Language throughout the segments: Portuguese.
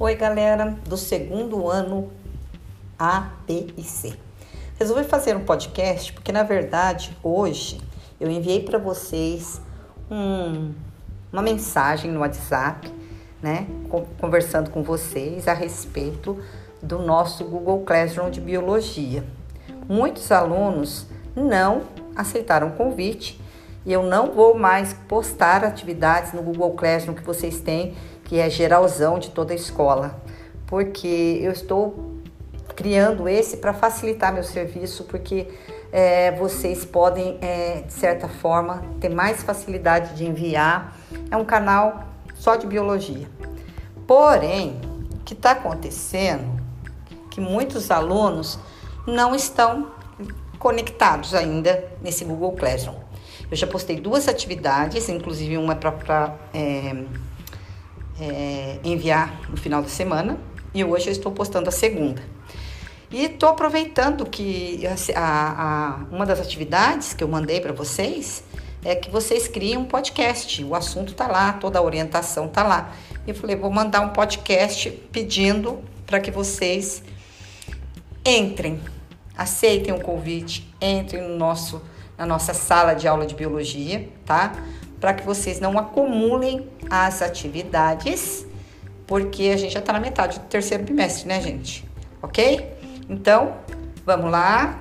Oi, galera do segundo ano A, B e C. Resolvi fazer um podcast porque, na verdade, hoje eu enviei para vocês um, uma mensagem no WhatsApp, né, conversando com vocês a respeito do nosso Google Classroom de Biologia. Muitos alunos não aceitaram o convite e eu não vou mais postar atividades no Google Classroom que vocês têm que é geralzão de toda a escola, porque eu estou criando esse para facilitar meu serviço, porque é, vocês podem, é, de certa forma, ter mais facilidade de enviar. É um canal só de biologia. Porém, o que está acontecendo que muitos alunos não estão conectados ainda nesse Google Classroom. Eu já postei duas atividades, inclusive uma é para é, é, enviar no final da semana e hoje eu estou postando a segunda. E estou aproveitando que a, a, uma das atividades que eu mandei para vocês é que vocês criem um podcast. O assunto está lá, toda a orientação está lá. E falei, vou mandar um podcast pedindo para que vocês entrem, aceitem o convite, entrem no nosso, na nossa sala de aula de biologia, tá? Para que vocês não acumulem as atividades, porque a gente já está na metade do terceiro bimestre, né, gente? Ok? Então, vamos lá,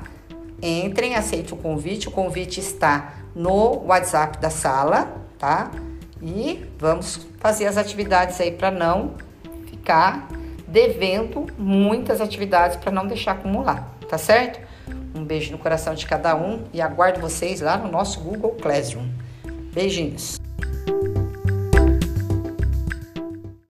entrem, aceite o convite. O convite está no WhatsApp da sala, tá? E vamos fazer as atividades aí para não ficar devendo muitas atividades para não deixar acumular, tá certo? Um beijo no coração de cada um e aguardo vocês lá no nosso Google Classroom. Beijinhos.